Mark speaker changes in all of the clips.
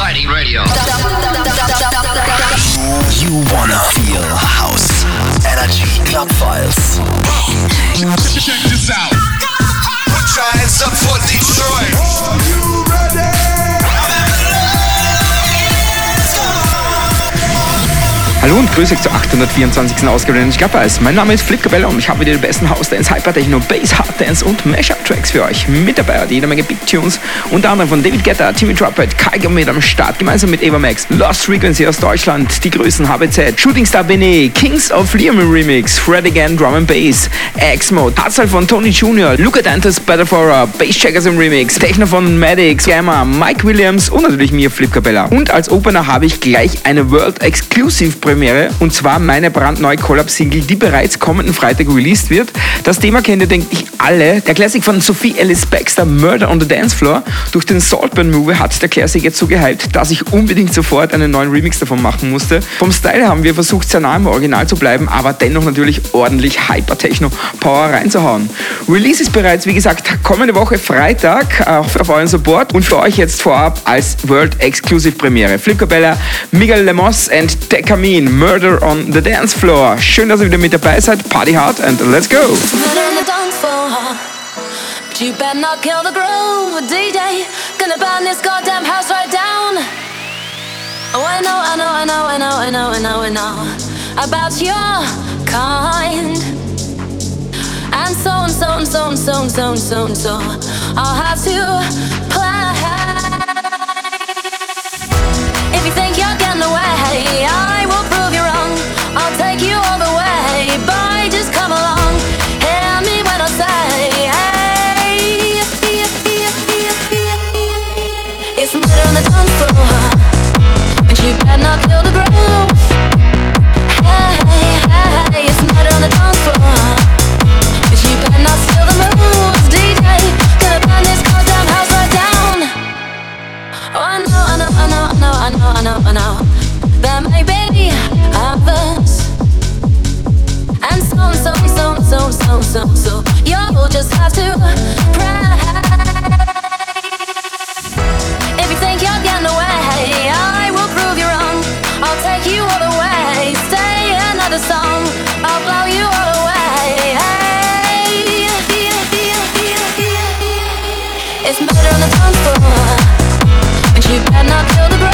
Speaker 1: exciting radio.
Speaker 2: You wanna feel house. Energy Club Files.
Speaker 3: Check this out. Put your hands up for Detroit. Are you ready?
Speaker 4: Hallo und grüße euch zur 824. Ausgabe der Schlappers. Mein Name ist Flip Cabella und ich habe wieder die besten House Dance, Hyper Techno, Bass, Hard Dance und Mashup Tracks für euch mit dabei. Jede Menge Big Tunes, unter anderem von David Guetta, Timmy Trumpet, Kai mit am Start, gemeinsam mit Eva Max, Lost Frequency aus Deutschland, die Größen HBZ, Shooting Star Benet, Kings of Liam Remix, Fred Again Drum and Bass, X-Mode, Hardstyle von Tony Jr., Luca Dantes, Better For A, Bass Checkers im Remix, Techno von Maddox, Gamma, Mike Williams und natürlich mir, Flip Cabella. Und als Opener habe ich gleich eine World Exclusive Premiere und zwar meine brandneue Collab-Single, die bereits kommenden Freitag released wird. Das Thema kennt ihr, denke ich, alle. Der Classic von Sophie Ellis Baxter, Murder on the Dance Floor. Durch den Saltburn Movie hat der Classic jetzt so gehypt, dass ich unbedingt sofort einen neuen Remix davon machen musste. Vom Style haben wir versucht, sehr nah im Original zu bleiben, aber dennoch natürlich ordentlich Hyper-Techno-Power reinzuhauen. Release ist bereits, wie gesagt, kommende Woche Freitag äh, auf euren Support und für euch jetzt vorab als World Exclusive Premiere. Flip Cabella, Miguel Lemos and Murder on the Dance Floor. Schön, dass ihr wieder mit dabei seid. Party hard and let's go!
Speaker 5: You better not kill the groove, DJ. Gonna burn this goddamn house right down. Oh, I know, I know, I know, I know, I know, I know, I know about your kind. And so and so and so and so and so and so and so. I'll have to play. I know, I know, I know. There may be others. And so, so, so, so, so, so, so. You'll just have to pray. If you think you're getting away, I will prove you wrong. I'll take you all the way. Stay another song. I'll blow you all away. It's murder on the dance floor. You better not kill the groove.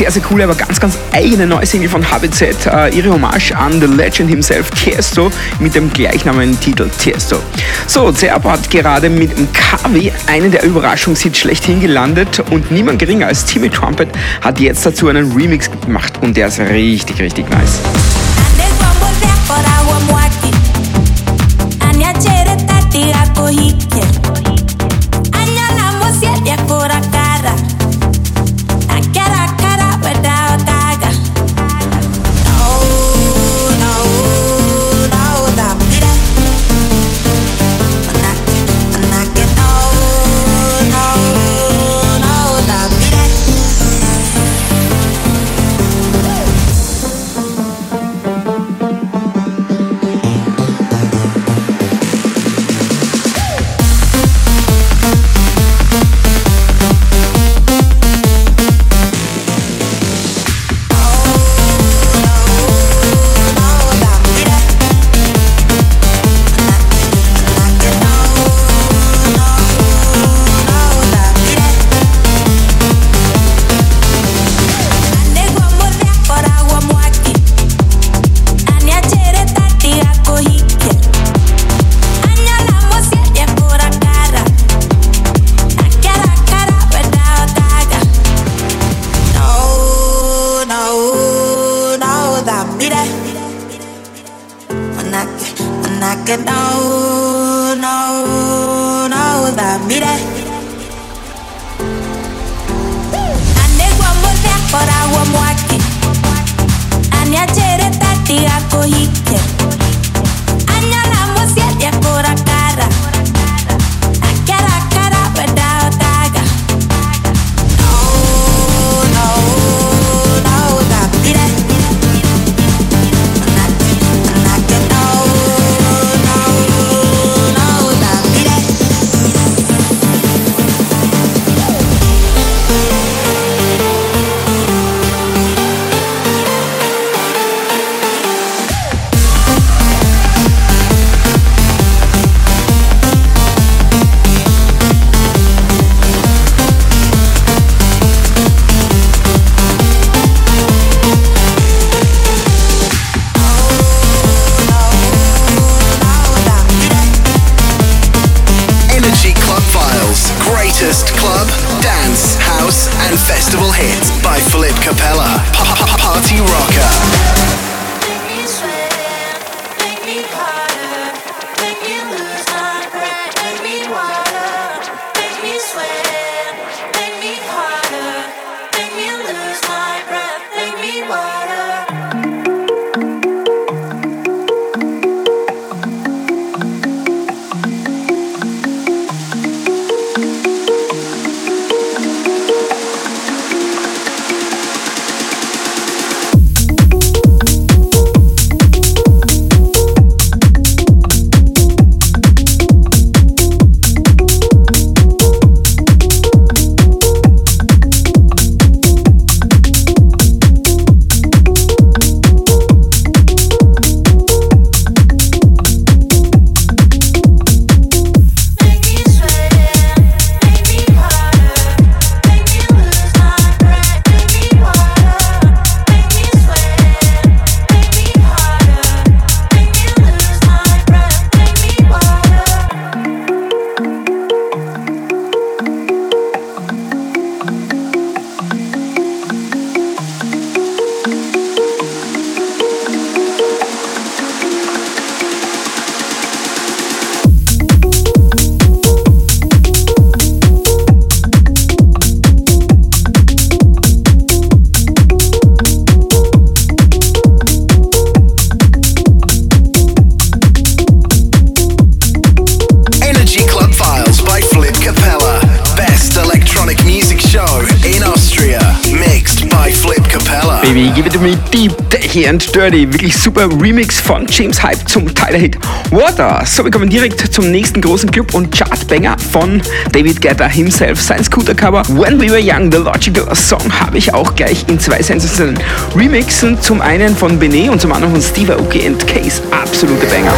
Speaker 4: Sehr, sehr coole, aber ganz, ganz eigene neue Single von HBZ. Äh, ihre Hommage an The Legend himself, Tiesto, mit dem gleichnamigen Titel Tiesto. So, Zerbo hat gerade mit dem KW einen der Überraschungshits schlechthin gelandet und niemand geringer als Timmy Trumpet hat jetzt dazu einen Remix gemacht und der ist richtig, richtig nice. Techy and Dirty. Wirklich super Remix von James Hype zum Tyler-Hit Water. So, wir kommen direkt zum nächsten großen Club und Chartbanger von David Guetta himself. Sein Scooter-Cover When We Were Young, The Logical Song, habe ich auch gleich in zwei sensationellen Remixen. Zum einen von Benet und zum anderen von Steve Aoki and Case. Absolute Banger.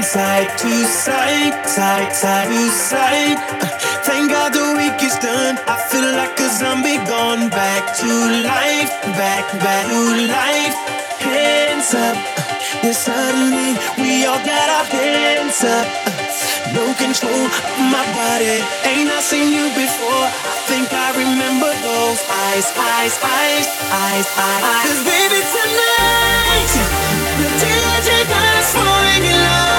Speaker 1: side to side, side, side to side. Uh, thank God the week is done. I feel like a zombie gone back to life, back, back to life. Hands up, uh, yeah, suddenly we all got our hands up. Uh, no control of my body. Ain't I seen you before? I think I remember those eyes, eyes, eyes, eyes, eyes. eyes. Cause baby, tonight, the DJ got us falling in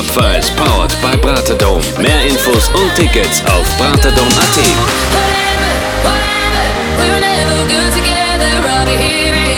Speaker 6: Rheinland-Pfalz, powered by Bratedom. Mehr Infos und Tickets auf Braterdome.at.
Speaker 5: Whatever, whatever, we will never go together.
Speaker 6: Robby bratedom.at.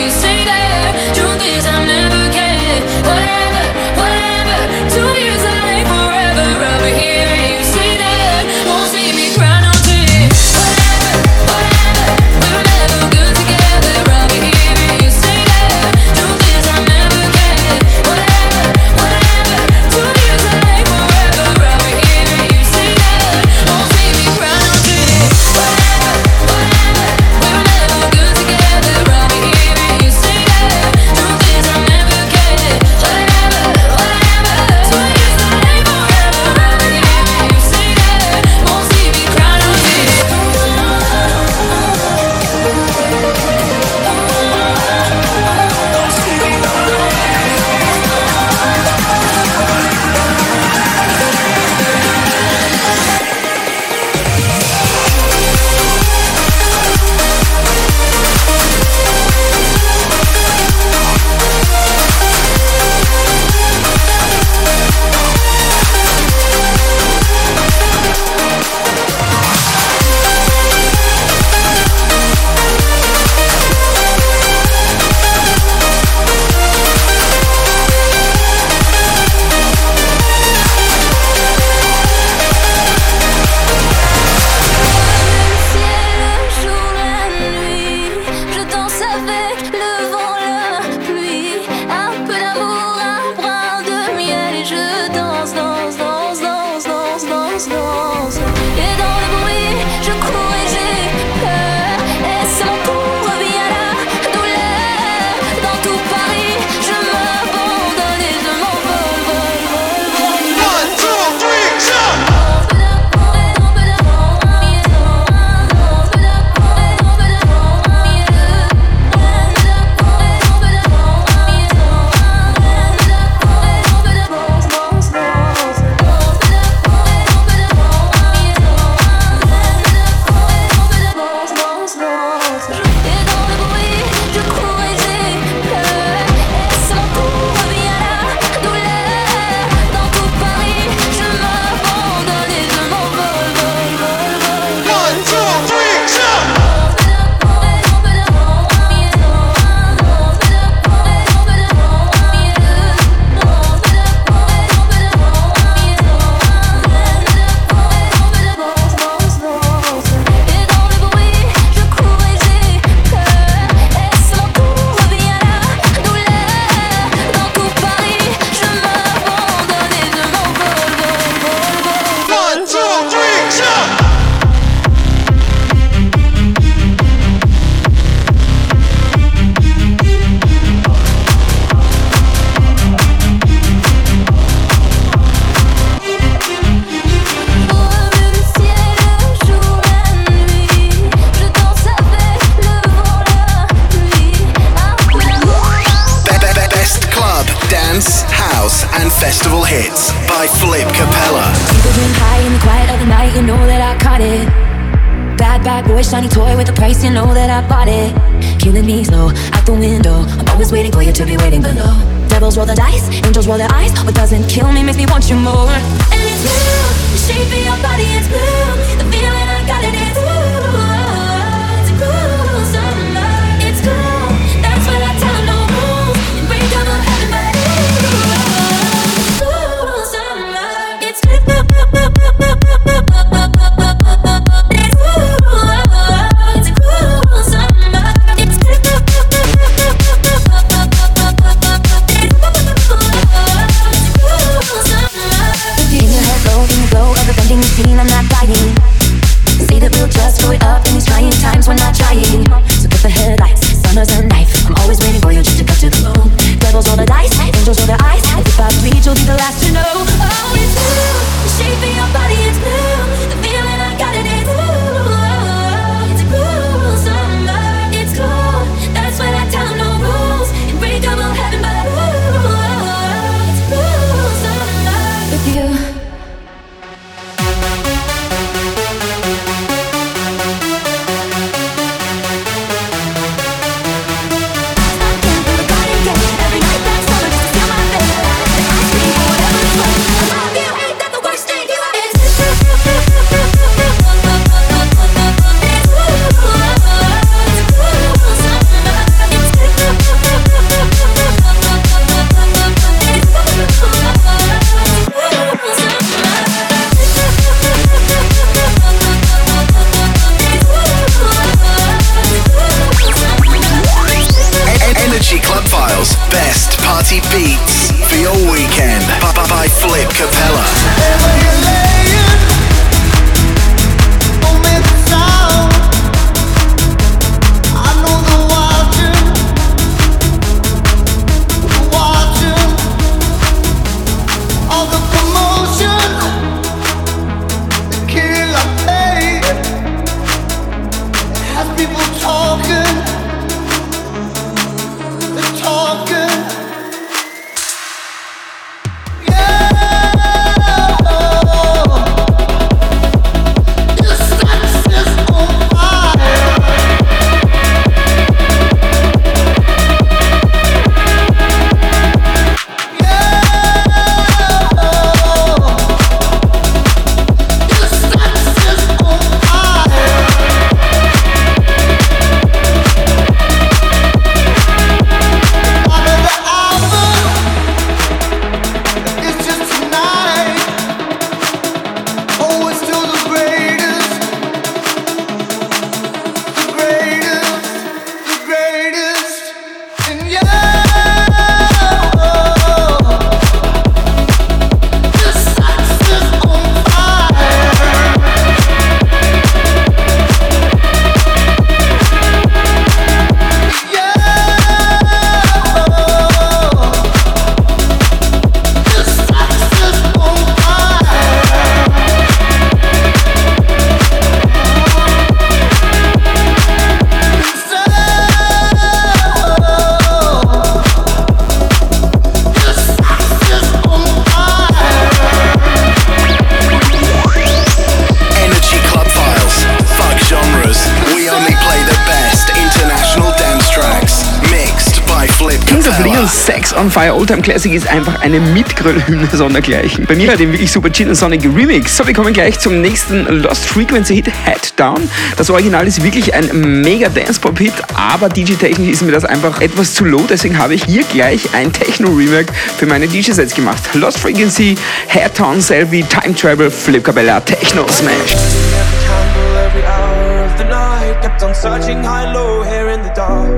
Speaker 6: Time Classic ist einfach eine Mitgröllhymne sondergleichen. Bei mir hat ihn wirklich super chill und sonnig Remix. So, wir kommen gleich zum nächsten Lost Frequency Hit, Head Down. Das Original ist wirklich ein mega Dance-Pop-Hit, aber DJ-technisch ist mir das einfach etwas zu low, deswegen habe ich hier gleich ein Techno-Remake für meine DJ-Sets gemacht. Lost Frequency, Head Down, Selfie, Time Travel, Flip Cabella, Techno Smash.
Speaker 7: Every candle, every hour of the night, kept on searching high, low, here in the dark.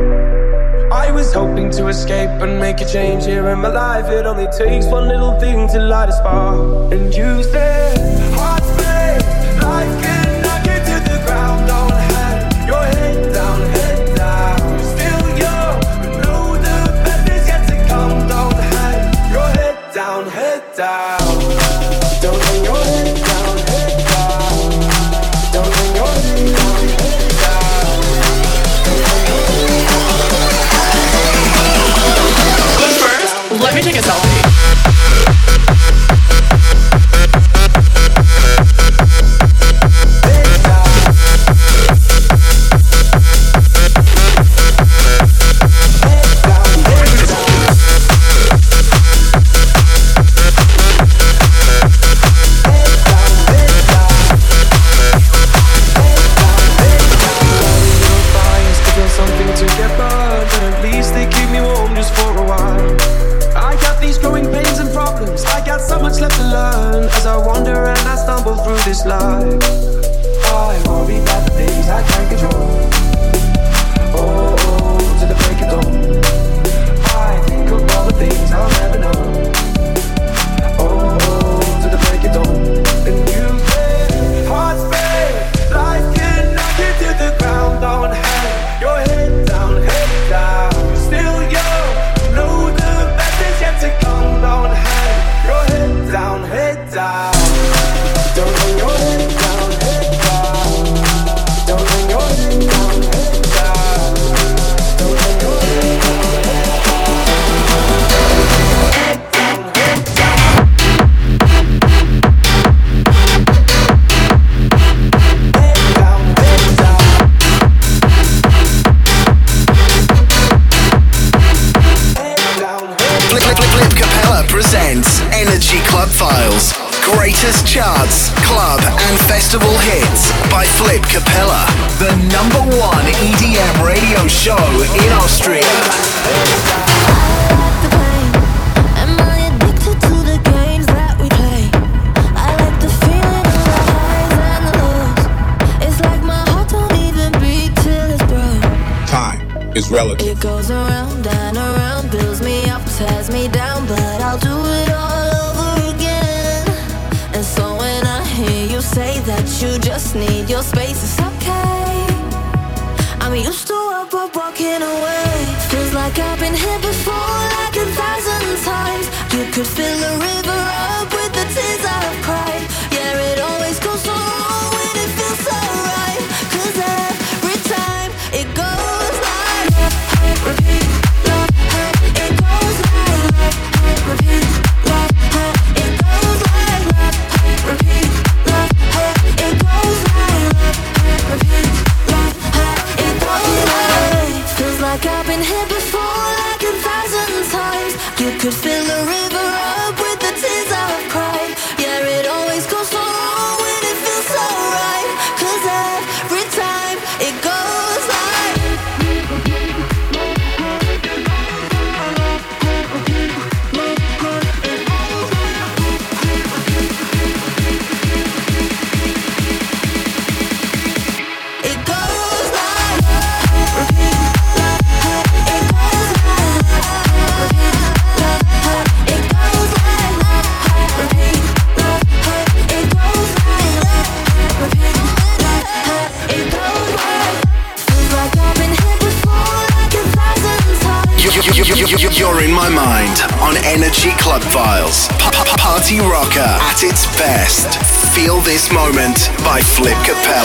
Speaker 7: escape and make a change here in my life. It only takes one little thing to light a spark. And you said.
Speaker 8: Relative.
Speaker 5: It goes around and around, builds me up, tears me down, but I'll do it all over again. And so when I hear you say that you just need your space, it's okay. I'm used to up, up, walking away. Feels like I've been here before, like a thousand times. You could fill a river
Speaker 2: moment by Flip Capella.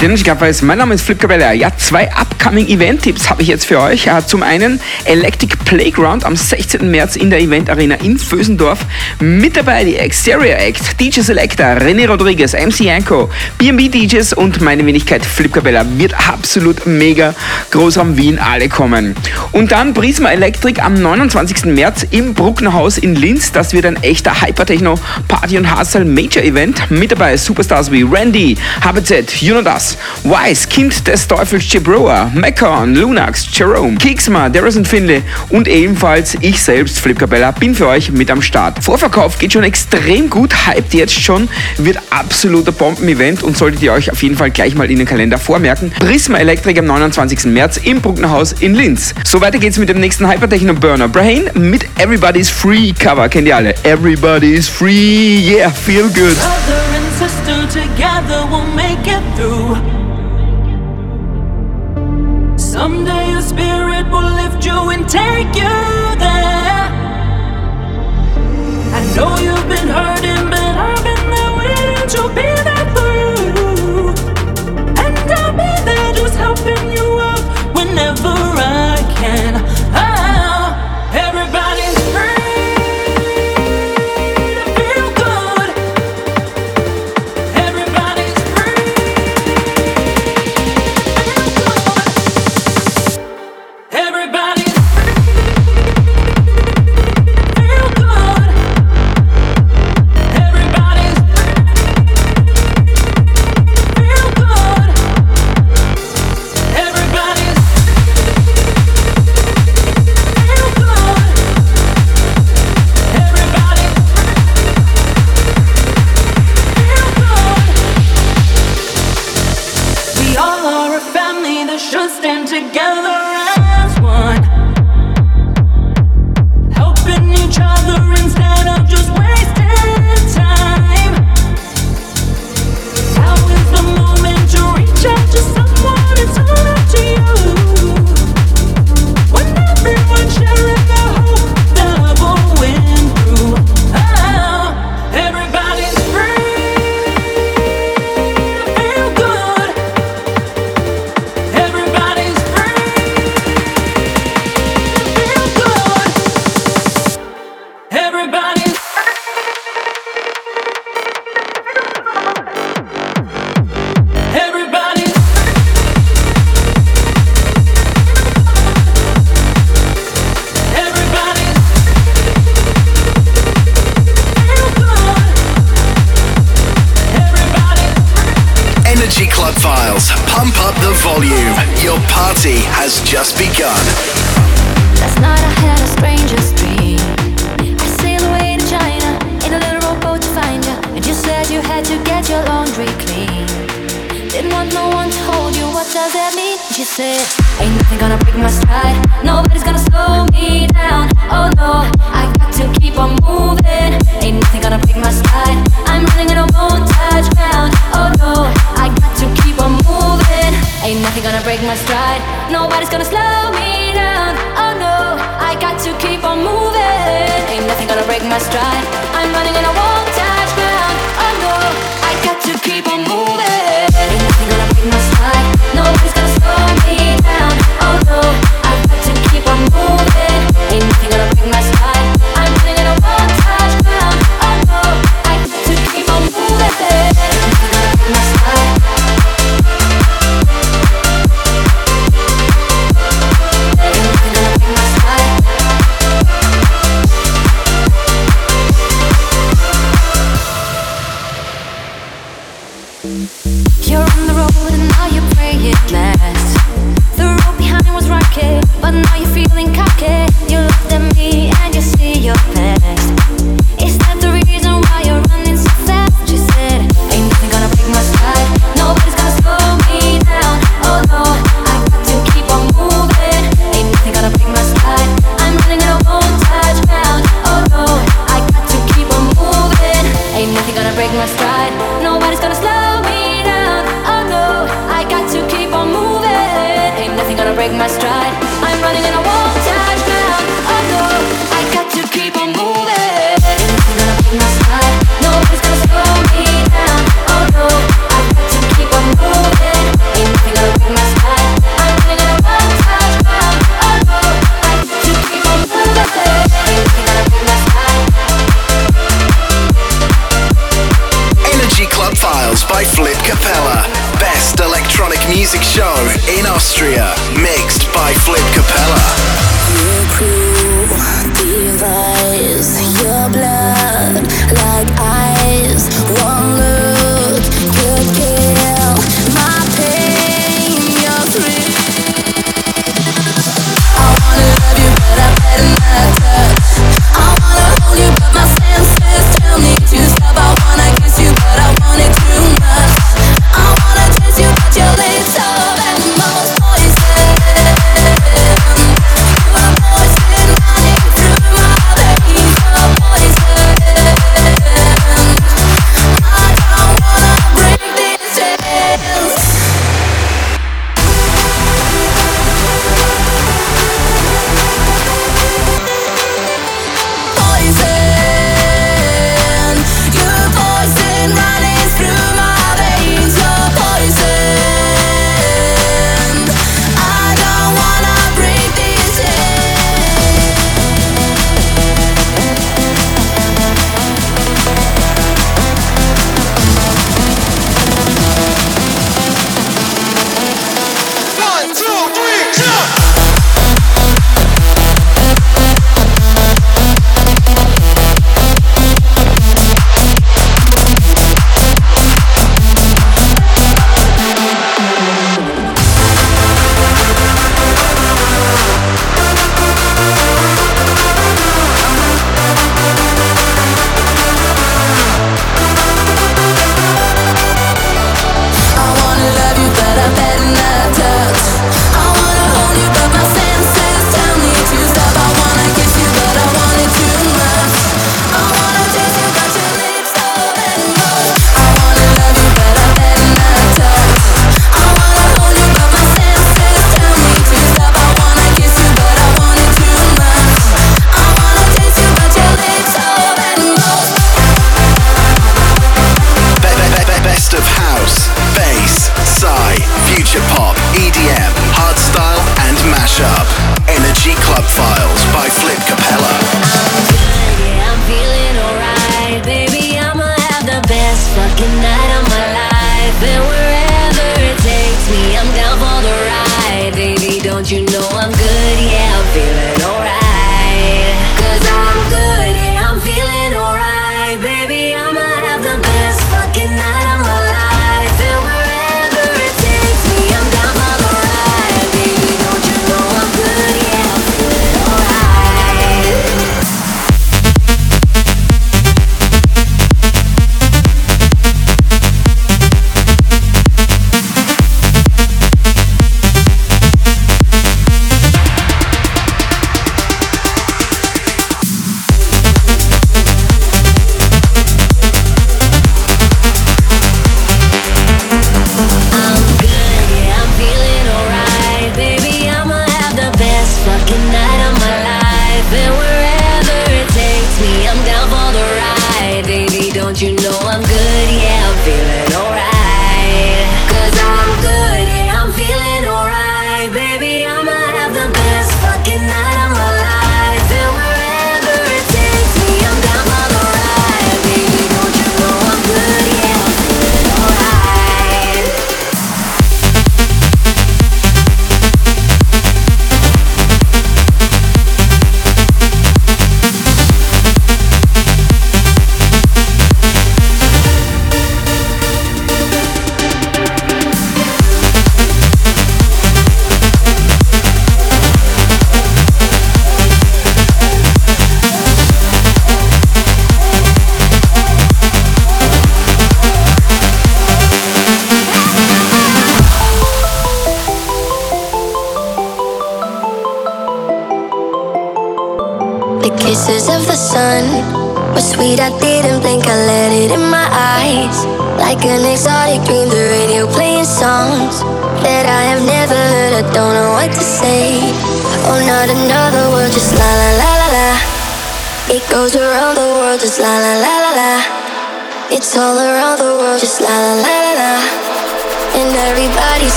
Speaker 4: Ich glaube, weiß, mein Name ist Flip Cabella. Ja, zwei upcoming Event-Tipps habe ich jetzt für euch. Äh, Zum einen Electric Playground am 16. März in der Event Arena in Vösendorf. Mit dabei die Exterior Act, DJ Selector, René Rodriguez, MC Yanko, B&B DJs und meine Wenigkeit Flip Cabella. Wird absolut mega. Großraum Wien, alle kommen. Und dann Prisma Electric am 29. März im Brucknerhaus in Linz. Das wird ein echter Hypertechno Party und Hardstyle Major Event. Mit dabei Superstars wie Randy, HBZ, You Das, Wise, Kind des Teufels Jibroa, Mekon, Lunax, Jerome, Kiksma, Darrison Finley und ebenfalls ich selbst, Flip Cabella, bin für euch mit am Start. Vorverkauf geht schon extrem gut, hyped jetzt schon, wird absoluter Bomben-Event und solltet ihr euch auf jeden Fall gleich mal in den Kalender vormerken. Prisma Electric am 29. März im Brucknerhaus in Linz. So weiter geht's mit dem nächsten Hypertechno Burner Brain mit Everybody's Free Cover. Kennt ihr alle? Everybody's Free, yeah, feel good.
Speaker 9: Brother and sister together we'll make it Someday your spirit will lift you and take you there. I know you've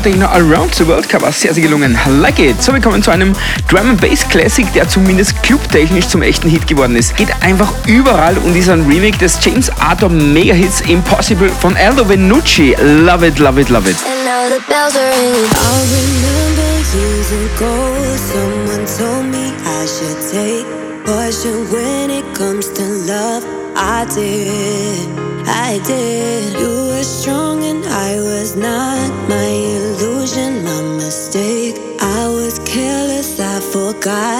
Speaker 5: Kapitalino Around the World
Speaker 4: Cover. Sehr, sehr gelungen. Like it. So, wir kommen zu einem Drum Bass Classic, der zumindest clubtechnisch zum echten Hit geworden ist. Geht einfach überall und ist ein Remake des James Arthur Mega Hits Impossible von Aldo Venucci. Love it, love it, love it.
Speaker 5: And now the bells
Speaker 10: are.
Speaker 2: God.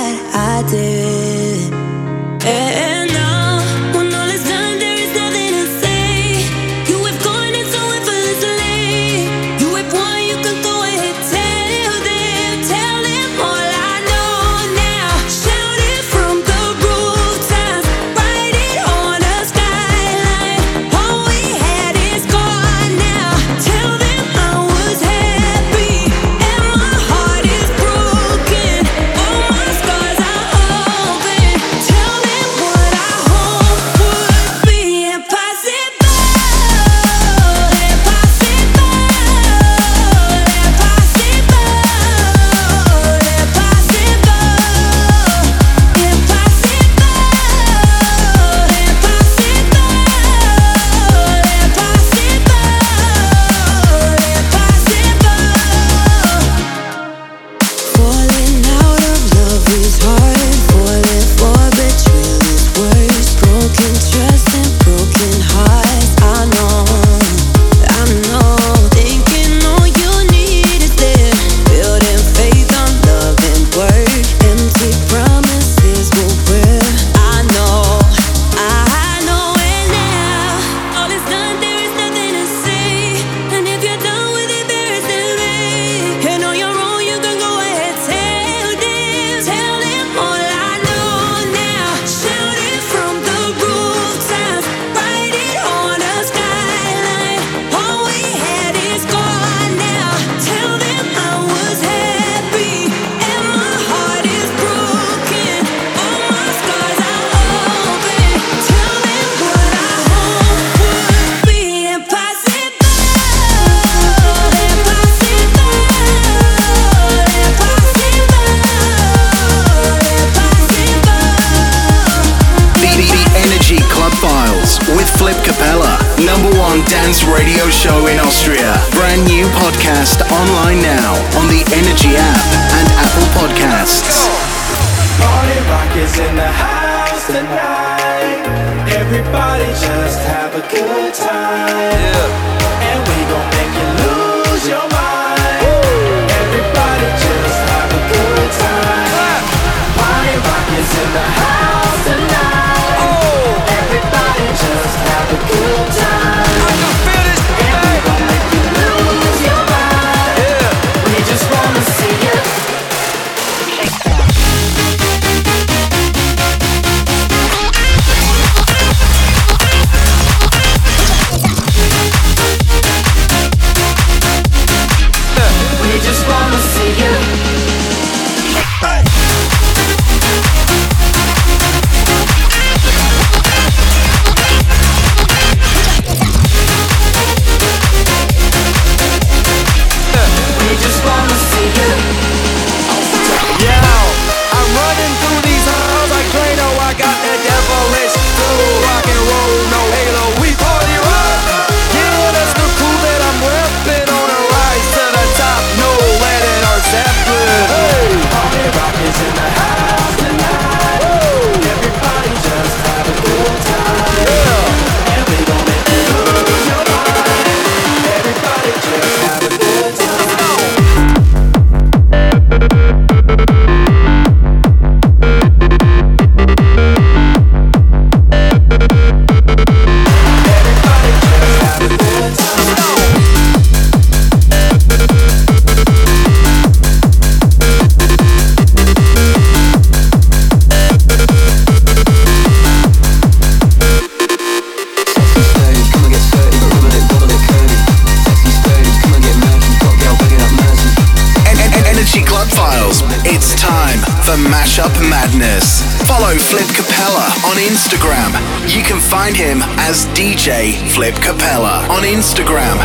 Speaker 2: Instagram. You can find him as DJ Flip Capella on Instagram.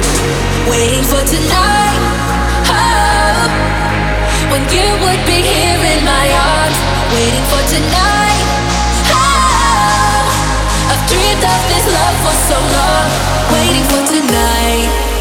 Speaker 5: Waiting for tonight, oh, when you would be here in my arms. Waiting for tonight, oh, I've dreamed of this love for so long. Waiting for tonight.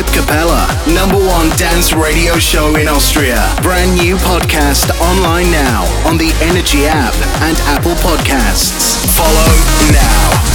Speaker 2: Flip Capella, number one dance radio show in Austria. Brand new podcast online now on the Energy app and Apple Podcasts. Follow now.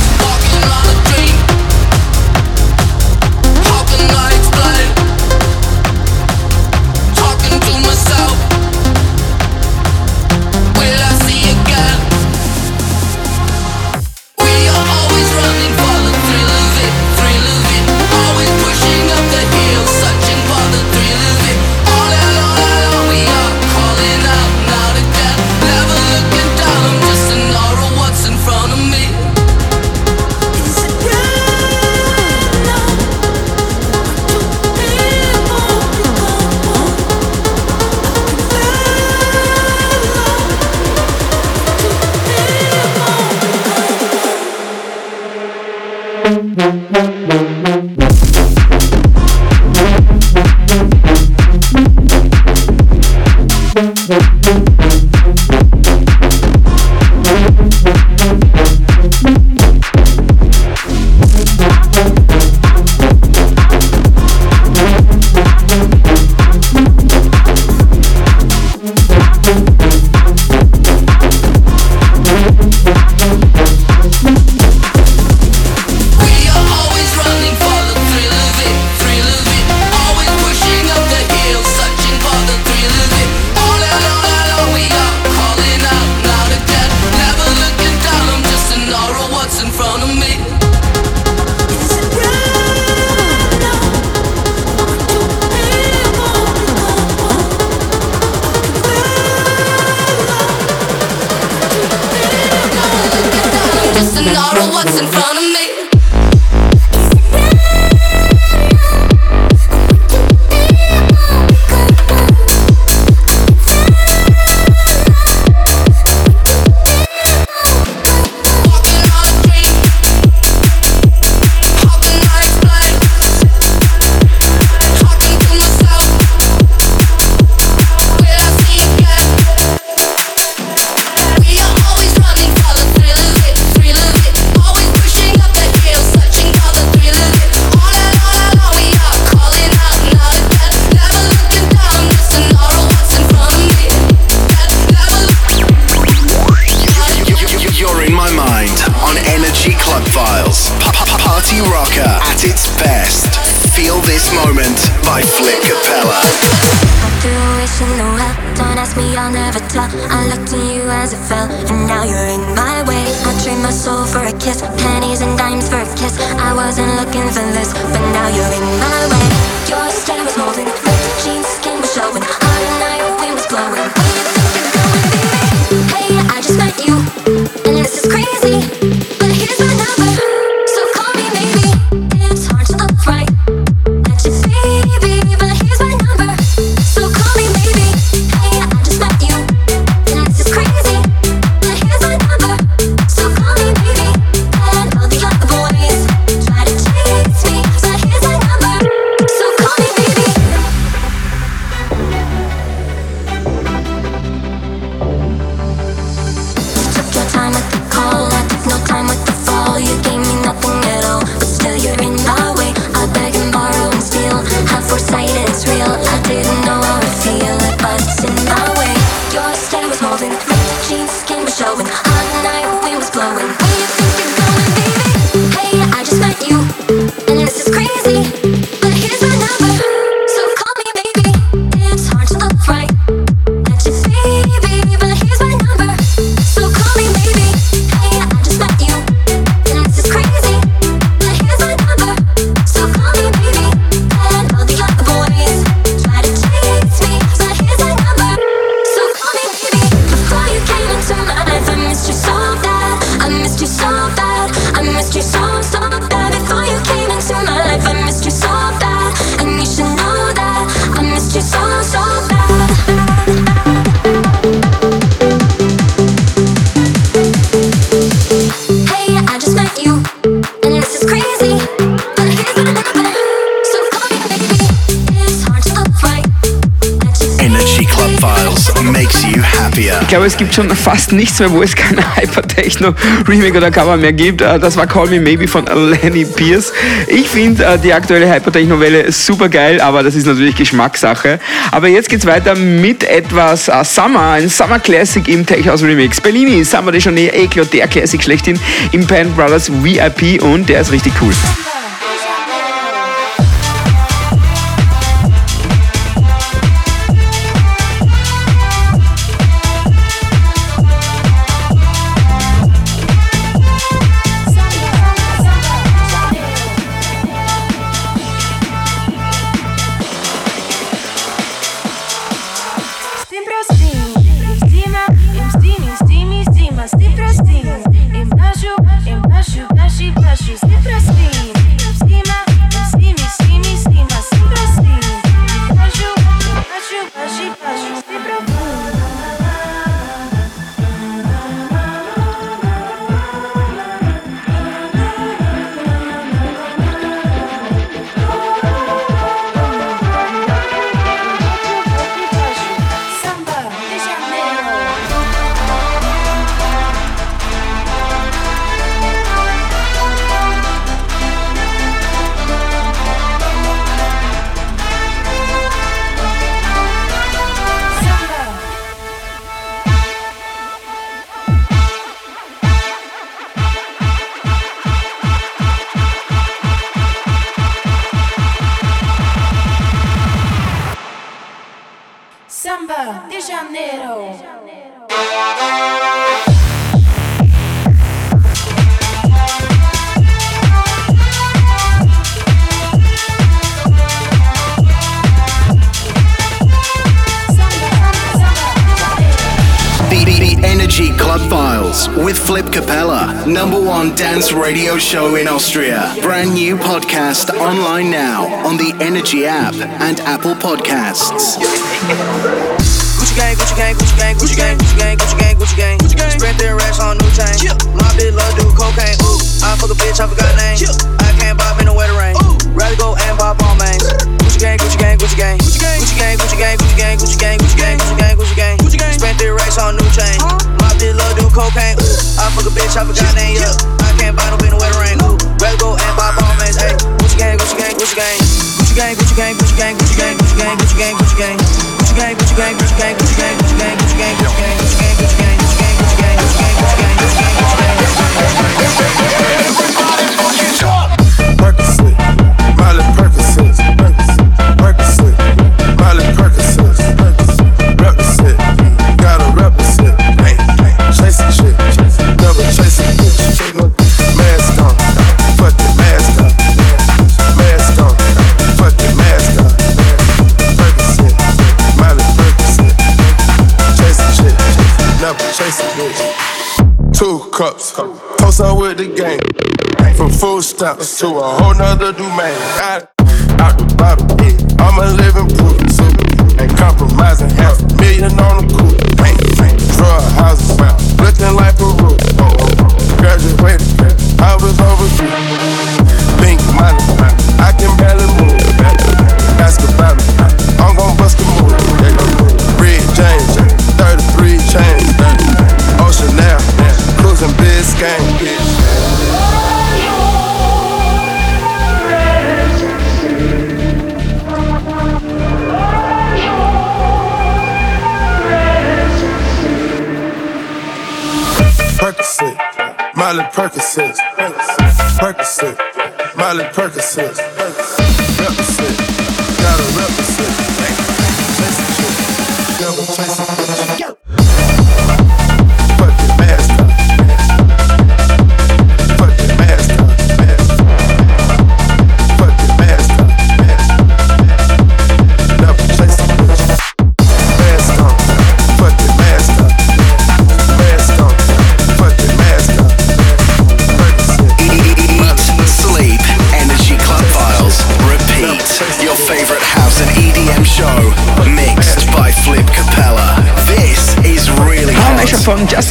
Speaker 4: fast nichts mehr, wo es keine Hypertechno-Remake oder Cover mehr gibt. Äh, das war Call Me Maybe von Lenny Pierce. Ich finde äh, die aktuelle Hypertechno-Welle super geil, aber das ist natürlich Geschmackssache. Aber jetzt geht's weiter mit etwas äh, Summer, ein Summer Classic im Tech House Remix. Bellini, Summer de Journée, Eclo, der Classic schlechthin im Pan Brothers VIP und der ist richtig cool.
Speaker 2: Number one dance radio show in Austria. Brand new podcast online now on the Energy app and Apple Podcasts.
Speaker 11: Gucci gang, Gucci gang, Gucci gang, Gucci gang, Gucci gang, Gucci gang, Gucci gang, Gucci gang. Spent their racks on new chain. My bitch love do cocaine. Ooh, I fuck a bitch, I forgot name. I can't bob in the wetter rain. Rather go and bob on mains. Gucci gang, Gucci gang, Gucci gang, Gucci gang, Gucci gang, Gucci gang, Gucci gang, Gucci gang, Gucci gang, Gucci gang, Gucci gang, Gucci gang. Spent their racks on new chain. My bitch love do cocaine. Ooh, I fuck a bitch, I forgot name. Yeah, I can't buy no in the wetter rain. Rather go and bob on mains. Hey, Gucci gang, Gucci gang, Gucci gang, Gucci gang, Gucci gang, Gucci gang, Gucci gang, Gucci gang, Gucci gang, Gucci gang. Gucci gang, Gucci gang, Gucci gang, Gucci gang, Gucci gang, Gucci gang, Gucci gang, Gucci gang, Gucci gang, Gucci gang, Gucci gang, Gucci gang, Gucci gang, Gucci gang, Gucci gang.
Speaker 12: Percocet, Miley Percocet, cups, toast up with the game. From food stamps to a whole nother domain. It out the bottle, yeah. I'm a living proof. Ain't compromising. Half a million on the paint, drug houses, Miley Percocet, Percocet, Miley Percocet, represent, gotta represent,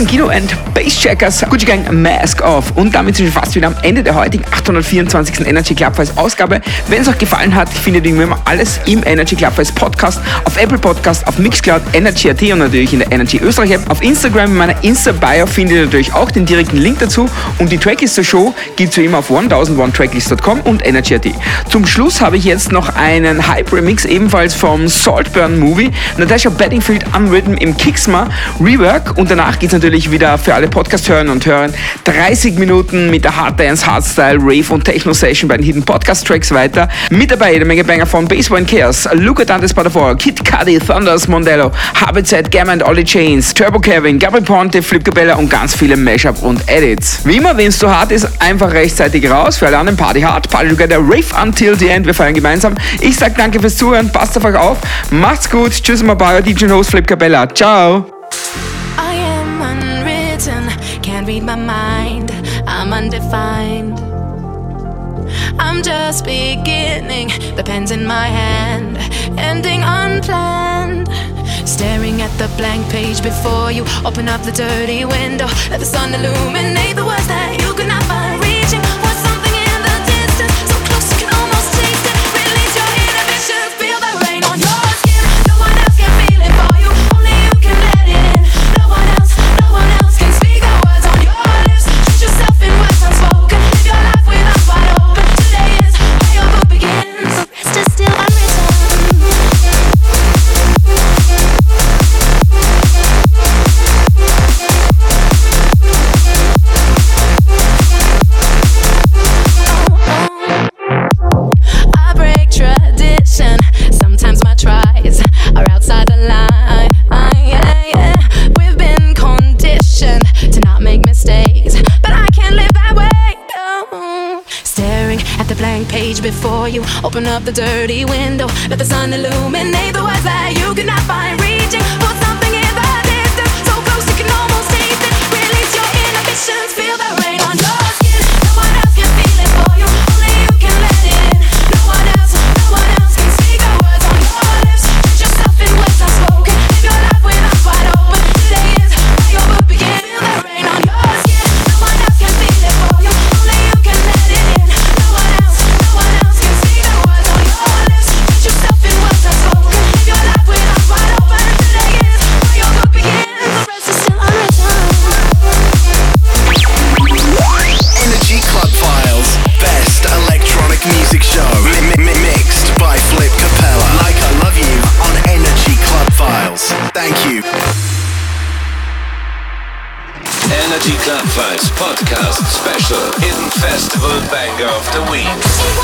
Speaker 2: Guido and
Speaker 4: base. Basscheckers, Gucci Gang Mask Off. Und damit sind wir fast wieder am Ende der heutigen 824. Energy Clubhouse Ausgabe. Wenn es euch gefallen hat, findet ihr immer alles im Energy Clubhouse Podcast, auf Apple Podcast, auf Mixcloud, Energy.at und natürlich in der Energy Österreich App. Auf Instagram in meiner Insta-Bio findet ihr natürlich auch den direkten Link dazu. Und die Tracklist zur Show gibt es wie immer auf 1001tracklist.com und Energy.at. Zum Schluss habe ich jetzt noch einen Hype-Remix ebenfalls vom Saltburn Movie. Natasha Bedingfield Unwritten im Kixma Rework. Und danach geht es natürlich wieder für alle Podcast-Hörer und Hörer 30 Minuten mit der Hard Dance, Hardstyle, Rave und Techno Session bei den Hidden Podcast Tracks weiter. Mit dabei jede Menge Banger von Baseline Chaos, Luca Dantes Spadafor, Kid Cudi, Thunders Mondello, HBZ, Gamma and Ollie Chains, Turbo Kevin, Gabriel Ponte, Flip Cabella und ganz viele Mashup und Edits. Wie immer, wenn es zu hart ist, einfach rechtzeitig raus. Für alle anderen Party hard, Party together, Rave until the end. Wir feiern gemeinsam. Ich sag danke fürs Zuhören, passt auf euch auf, macht's gut, tschüss, bei DJ Host Flip Cabella. Ciao.
Speaker 5: Read my mind, I'm undefined. I'm just beginning, the pen's in my hand, ending unplanned. Staring at the blank page before you, open up the dirty window, let the sun illuminate the words that you could before you, open up the dirty window, let the sun illuminate the words that you cannot find. Reaching
Speaker 6: Hidden Festival Banger of the Week.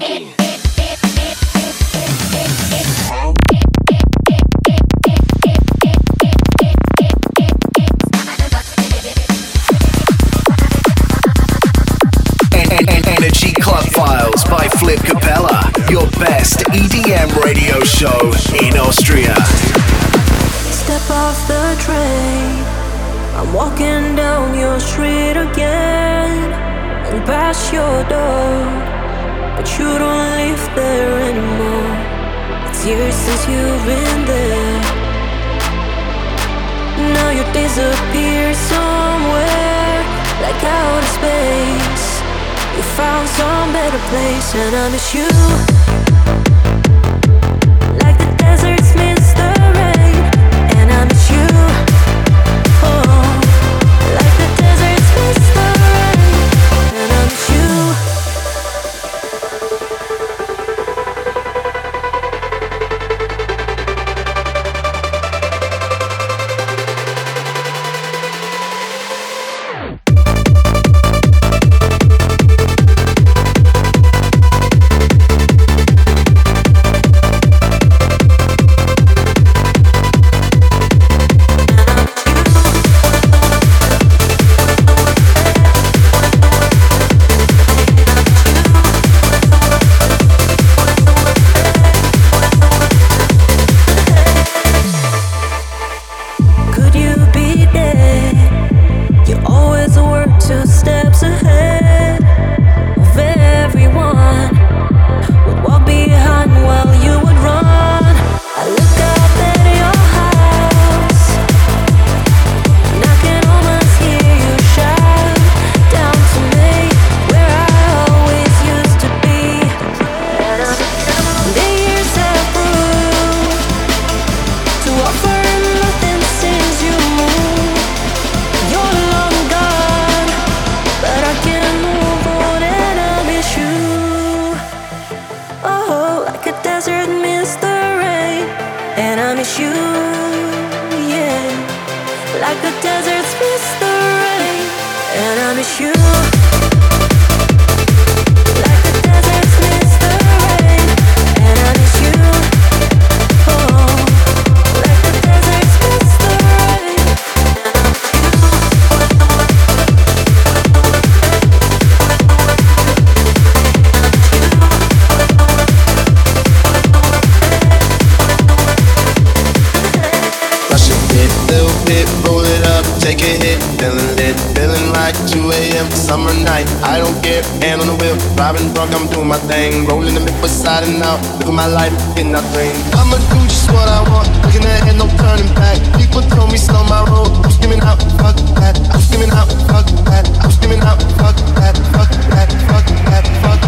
Speaker 6: Again.
Speaker 9: En- en- Energy Club Files by Flip Capella, your best EDM radio show in Austria.
Speaker 13: Step off the train. I'm walking down your street again and past your door. But you don't live there anymore. It's years since you've been there. Now you disappear somewhere like outer space. You found some better place and I miss you. the deserts miss the rain, and I miss you.
Speaker 14: Driving drunk, I'm doing my thing. Rolling the big beside and out. Living my life in nothing. I'ma do just what I want. Looking ahead, no turning back. People told me slow my road. I'm screaming out, fuck that. I'm screaming out, fuck that. I'm screaming out, fuck that, fuck that, fuck that, fuck that.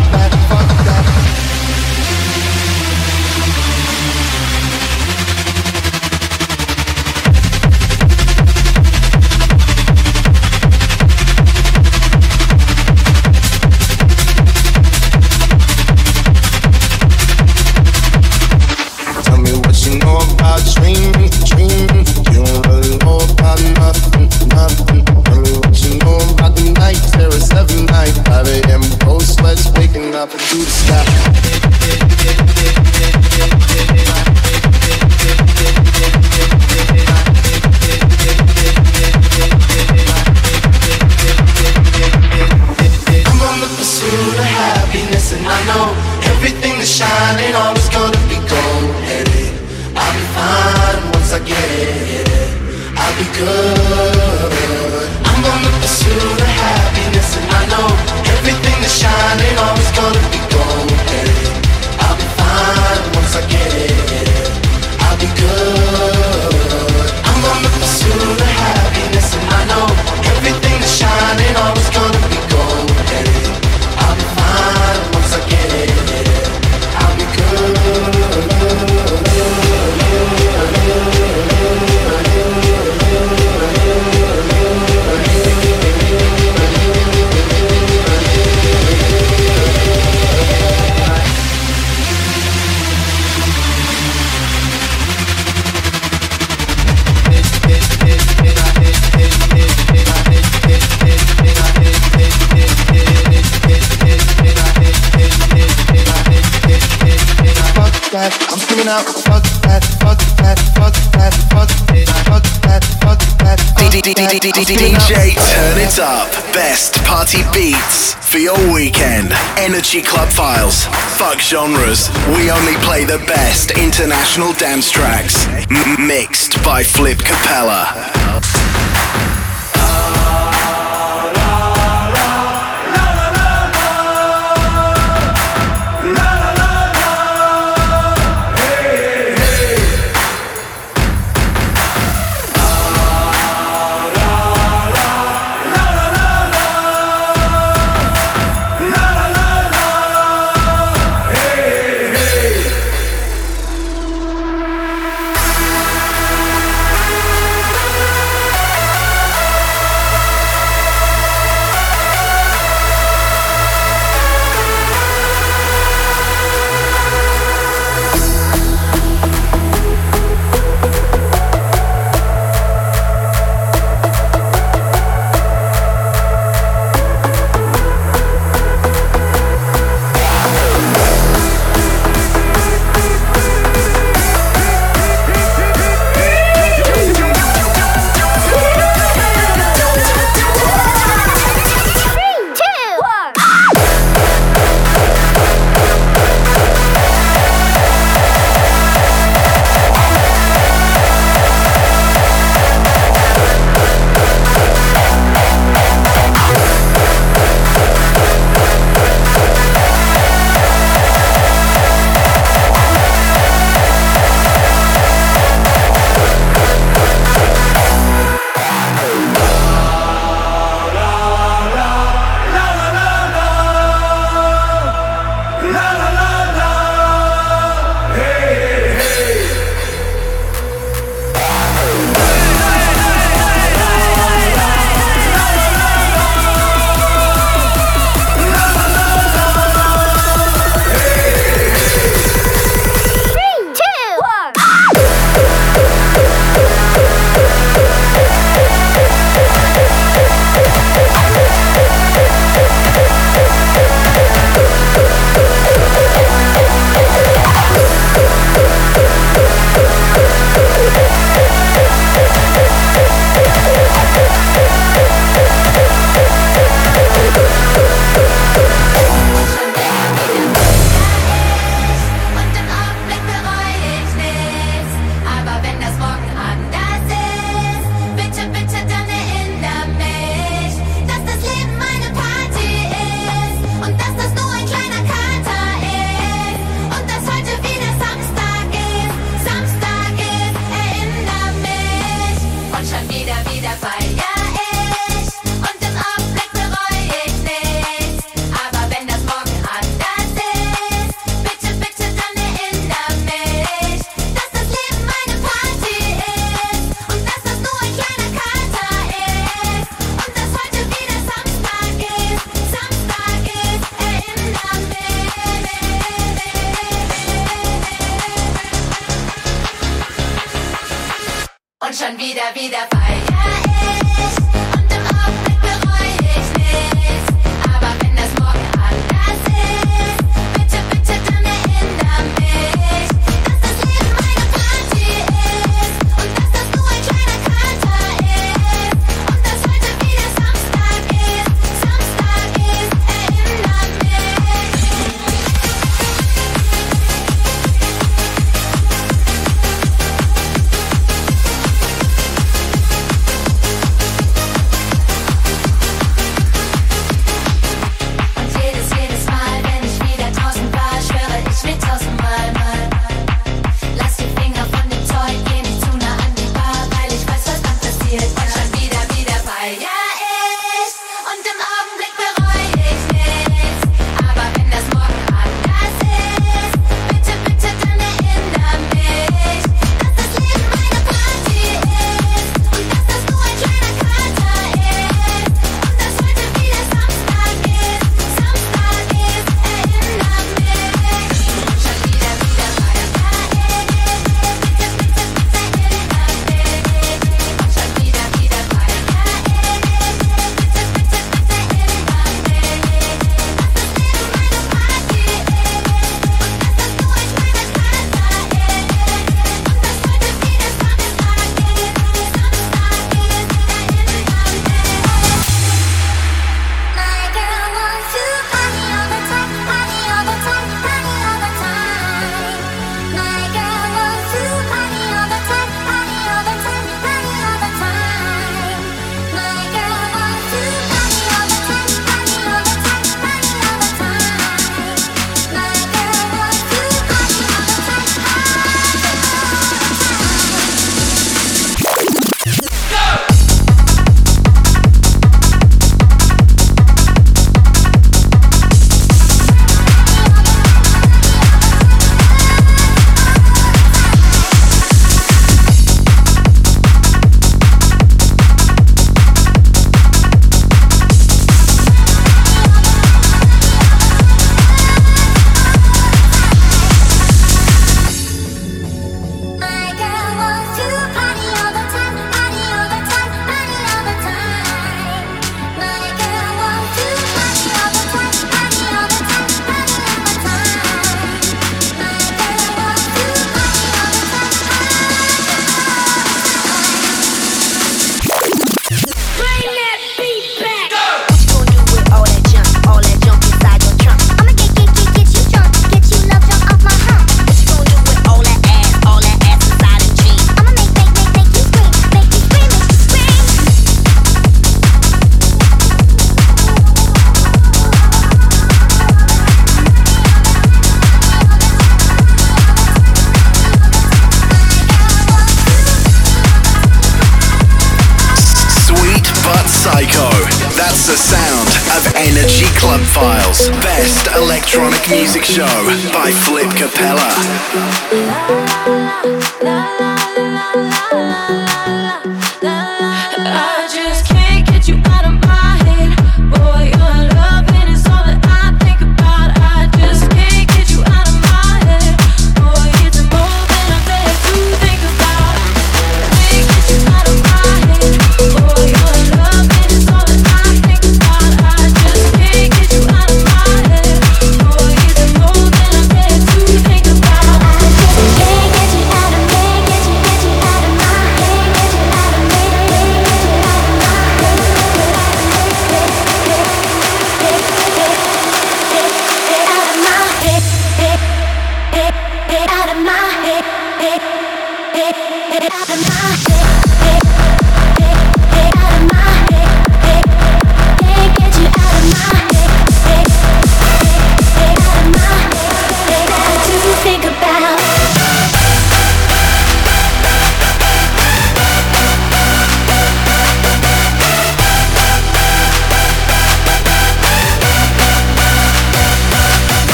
Speaker 14: up
Speaker 9: best party beats for your weekend. Energy Club Files. Fuck genres. We only play the best international dance tracks. M- mixed by Flip Capella.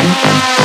Speaker 9: temptation,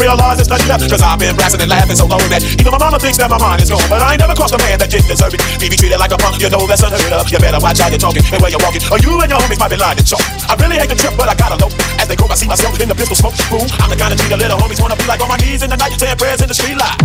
Speaker 8: realize it's nothing left. Cause I've been blasting and laughing so long that even my mama thinks that my mind is gone. But I ain't never crossed a man that didn't deserve it. Be treated like a punk, you know that's unheard of. You better watch how you're talking and where you're walking. Or you and your homies might be lying to chalk. I really hate the trip, but I gotta know. As they go, I see myself in the pistol smoke. Ooh, I'm the kind of G the little homies wanna be like on my knees in the night, saying prayers in the street light.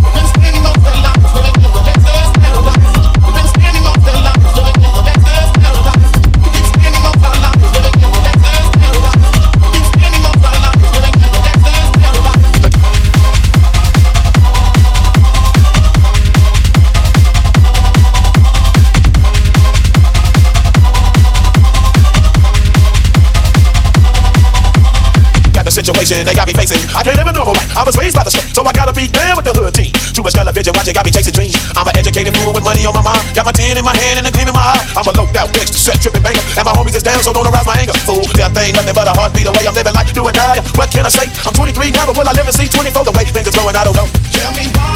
Speaker 8: Situation they got me facing. I can't a normal life. I was raised by the street, so I gotta be down with the hood team. Too much television watching got me chasing dreams. I'm an educated fool with money on my mind. Got my tin in my hand and a gleam in my eye. I'm a low out bitch, set tripping banger. And my homies is down, so don't arouse my anger. Fool, that thing nothing but a heartbeat away. I'm living life, do or die. What can I say? I'm 23 now, but will I live and see 24 the way things are going? I don't know. Tell me why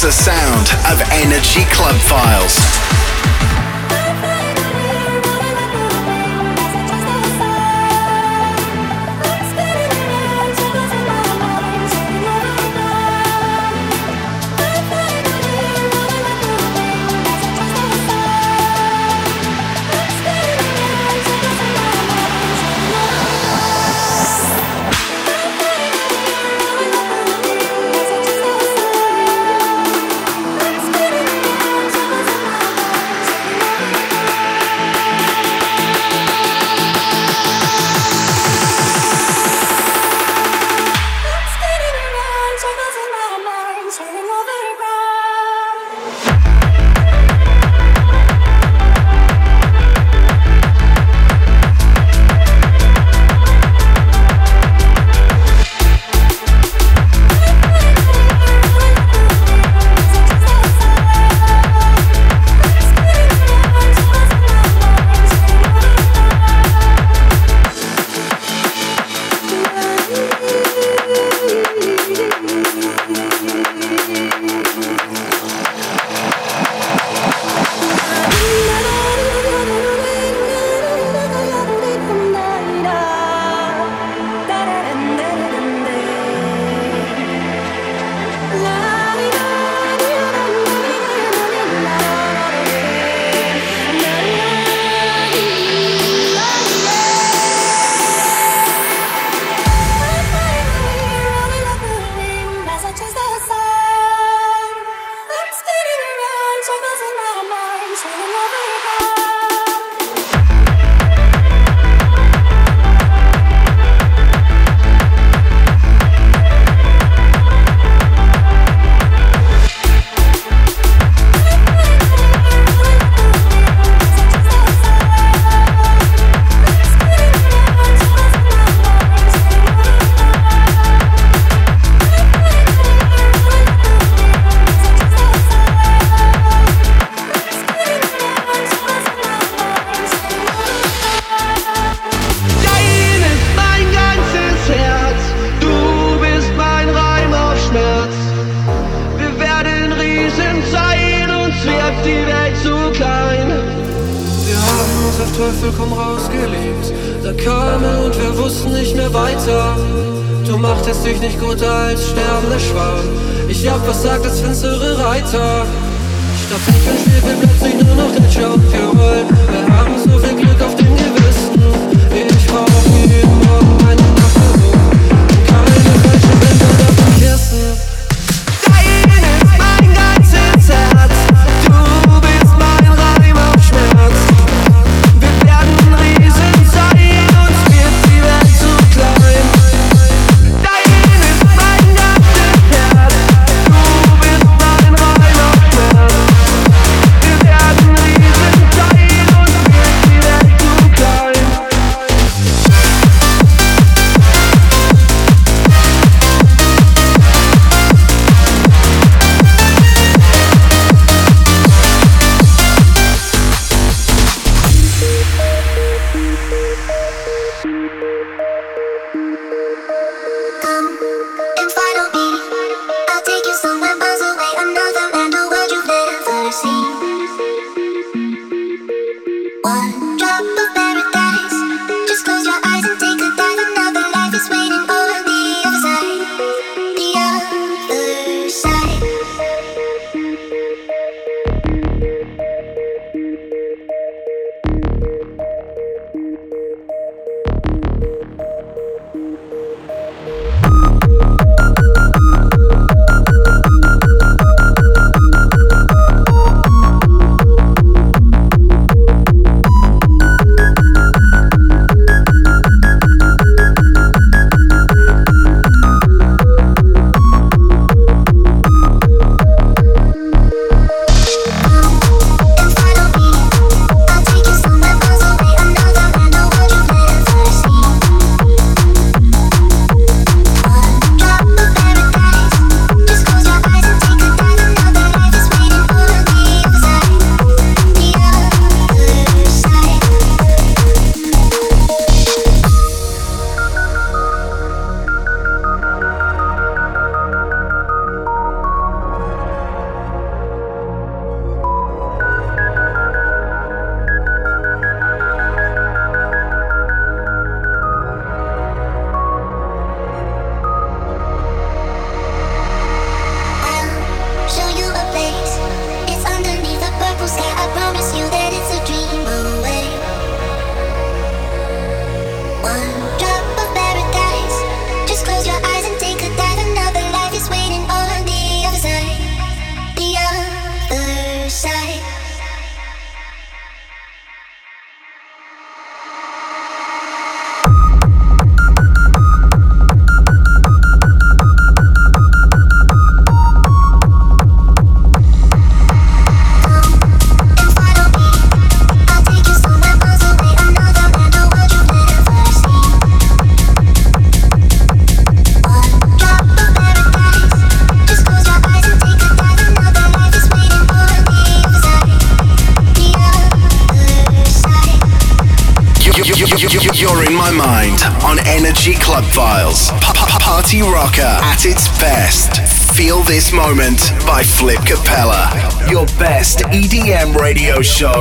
Speaker 8: The
Speaker 2: sound of Energy Club Files.
Speaker 9: Show.